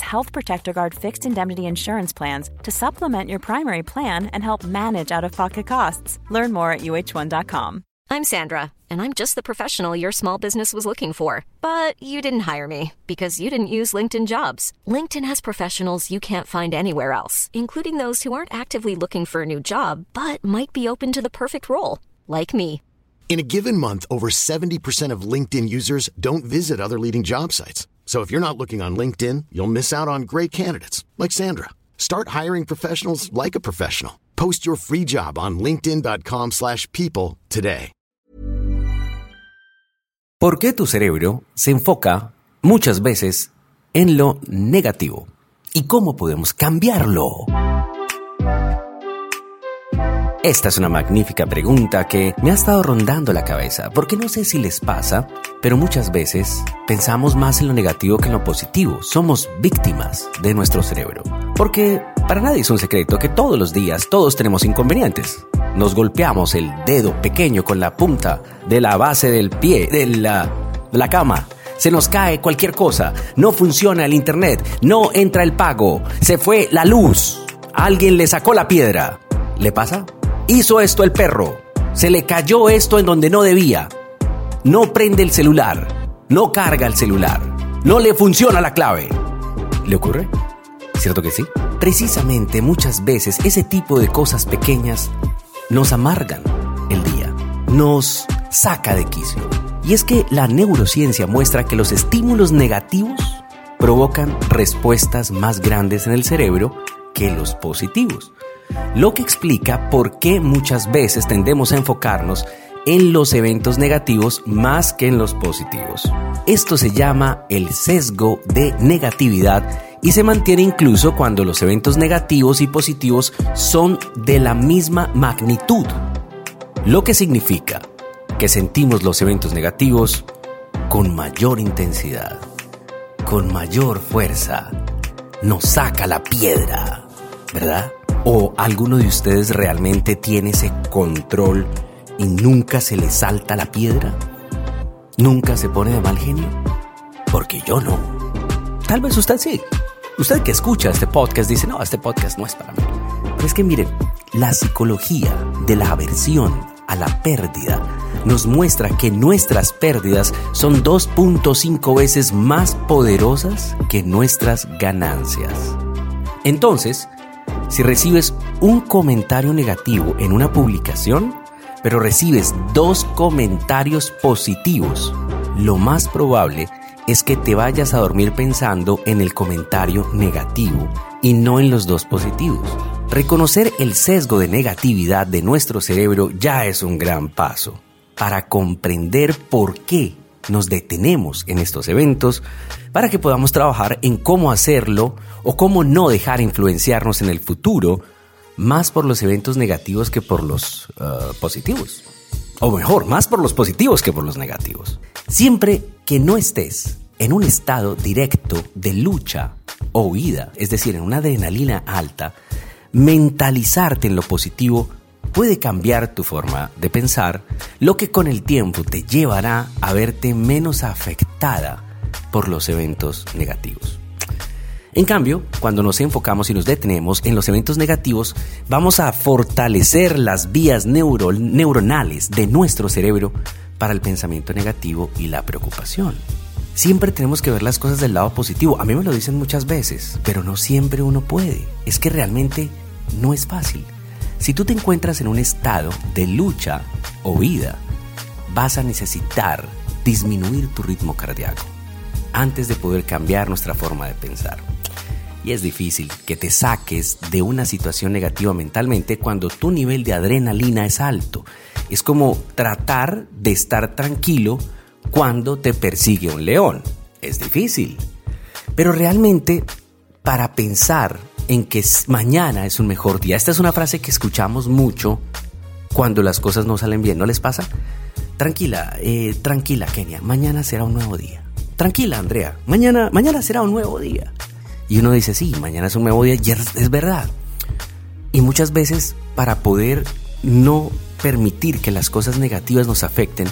Health Protector Guard fixed indemnity insurance plans to supplement your primary plan and help manage out of pocket costs. Learn more at uh1.com. I'm Sandra, and I'm just the professional your small business was looking for. But you didn't hire me because you didn't use LinkedIn jobs. LinkedIn has professionals you can't find anywhere else, including those who aren't actively looking for a new job but might be open to the perfect role, like me. In a given month, over 70% of LinkedIn users don't visit other leading job sites. So if you're not looking on LinkedIn, you'll miss out on great candidates like Sandra. Start hiring professionals like a professional. Post your free job on linkedin.com/people slash people today. ¿Por qué tu cerebro se enfoca muchas veces en lo negativo? ¿Y cómo podemos cambiarlo? Esta es una magnífica pregunta que me ha estado rondando la cabeza, porque no sé si les pasa, pero muchas veces pensamos más en lo negativo que en lo positivo. Somos víctimas de nuestro cerebro. Porque para nadie es un secreto que todos los días todos tenemos inconvenientes. Nos golpeamos el dedo pequeño con la punta de la base del pie, de la, de la cama. Se nos cae cualquier cosa. No funciona el internet. No entra el pago. Se fue la luz. Alguien le sacó la piedra. ¿Le pasa? Hizo esto el perro. Se le cayó esto en donde no debía. No prende el celular. No carga el celular. No le funciona la clave. ¿Le ocurre? ¿Cierto que sí? Precisamente muchas veces ese tipo de cosas pequeñas nos amargan el día, nos saca de quicio. Y es que la neurociencia muestra que los estímulos negativos provocan respuestas más grandes en el cerebro que los positivos lo que explica por qué muchas veces tendemos a enfocarnos en los eventos negativos más que en los positivos. Esto se llama el sesgo de negatividad y se mantiene incluso cuando los eventos negativos y positivos son de la misma magnitud, lo que significa que sentimos los eventos negativos con mayor intensidad, con mayor fuerza, nos saca la piedra, ¿verdad? ¿O alguno de ustedes realmente tiene ese control y nunca se le salta la piedra? ¿Nunca se pone de mal genio? Porque yo no. Tal vez usted sí. Usted que escucha este podcast dice, no, este podcast no es para mí. Pero es que miren, la psicología de la aversión a la pérdida nos muestra que nuestras pérdidas son 2.5 veces más poderosas que nuestras ganancias. Entonces, si recibes un comentario negativo en una publicación, pero recibes dos comentarios positivos, lo más probable es que te vayas a dormir pensando en el comentario negativo y no en los dos positivos. Reconocer el sesgo de negatividad de nuestro cerebro ya es un gran paso para comprender por qué nos detenemos en estos eventos para que podamos trabajar en cómo hacerlo o cómo no dejar influenciarnos en el futuro más por los eventos negativos que por los uh, positivos. O mejor, más por los positivos que por los negativos. Siempre que no estés en un estado directo de lucha o huida, es decir, en una adrenalina alta, mentalizarte en lo positivo puede cambiar tu forma de pensar, lo que con el tiempo te llevará a verte menos afectada por los eventos negativos. En cambio, cuando nos enfocamos y nos detenemos en los eventos negativos, vamos a fortalecer las vías neuronales de nuestro cerebro para el pensamiento negativo y la preocupación. Siempre tenemos que ver las cosas del lado positivo. A mí me lo dicen muchas veces, pero no siempre uno puede. Es que realmente no es fácil. Si tú te encuentras en un estado de lucha o vida, vas a necesitar disminuir tu ritmo cardíaco antes de poder cambiar nuestra forma de pensar. Y es difícil que te saques de una situación negativa mentalmente cuando tu nivel de adrenalina es alto. Es como tratar de estar tranquilo cuando te persigue un león. Es difícil. Pero realmente, para pensar en que mañana es un mejor día, esta es una frase que escuchamos mucho cuando las cosas no salen bien, ¿no les pasa? Tranquila, eh, tranquila Kenia, mañana será un nuevo día. Tranquila Andrea, mañana, mañana será un nuevo día. Y uno dice, sí, mañana es un nuevo día y es verdad. Y muchas veces para poder no permitir que las cosas negativas nos afecten,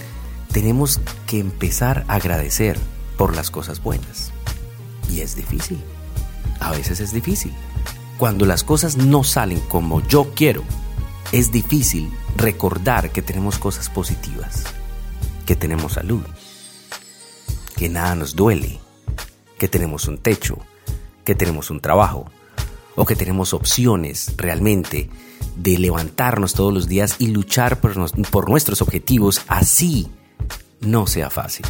tenemos que empezar a agradecer por las cosas buenas. Y es difícil. A veces es difícil. Cuando las cosas no salen como yo quiero, es difícil recordar que tenemos cosas positivas, que tenemos salud, que nada nos duele, que tenemos un techo, que tenemos un trabajo o que tenemos opciones realmente de levantarnos todos los días y luchar por, por nuestros objetivos así no sea fácil.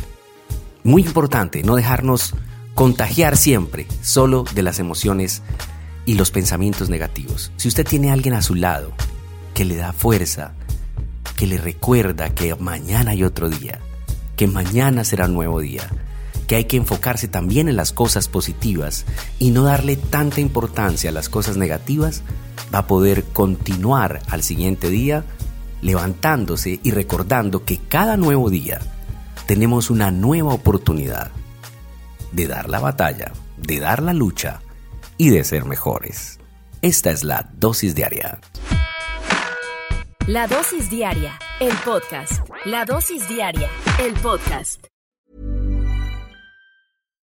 Muy importante no dejarnos contagiar siempre solo de las emociones y los pensamientos negativos. Si usted tiene alguien a su lado que le da fuerza, que le recuerda que mañana hay otro día, que mañana será un nuevo día, que hay que enfocarse también en las cosas positivas y no darle tanta importancia a las cosas negativas, va a poder continuar al siguiente día levantándose y recordando que cada nuevo día tenemos una nueva oportunidad de dar la batalla, de dar la lucha y de ser mejores. Esta es la dosis diaria. La dosis diaria, el podcast. La dosis diaria, el podcast.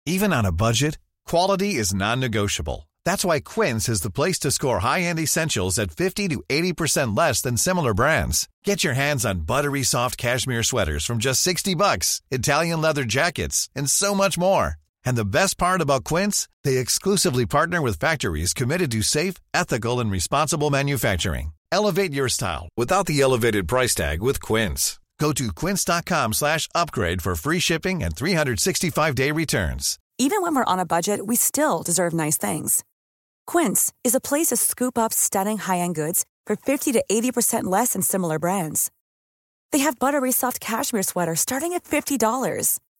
Even on a budget, quality is non-negotiable. That's why Quince is the place to score high-end essentials at 50 to 80% less than similar brands. Get your hands on buttery soft cashmere sweaters from just 60 bucks, Italian leather jackets, and so much more. And the best part about Quince, they exclusively partner with factories committed to safe, ethical, and responsible manufacturing. Elevate your style without the elevated price tag with Quince. Go to quince.com slash upgrade for free shipping and 365-day returns. Even when we're on a budget, we still deserve nice things. Quince is a place to scoop up stunning high-end goods for 50 to 80% less than similar brands. They have buttery soft cashmere sweaters starting at $50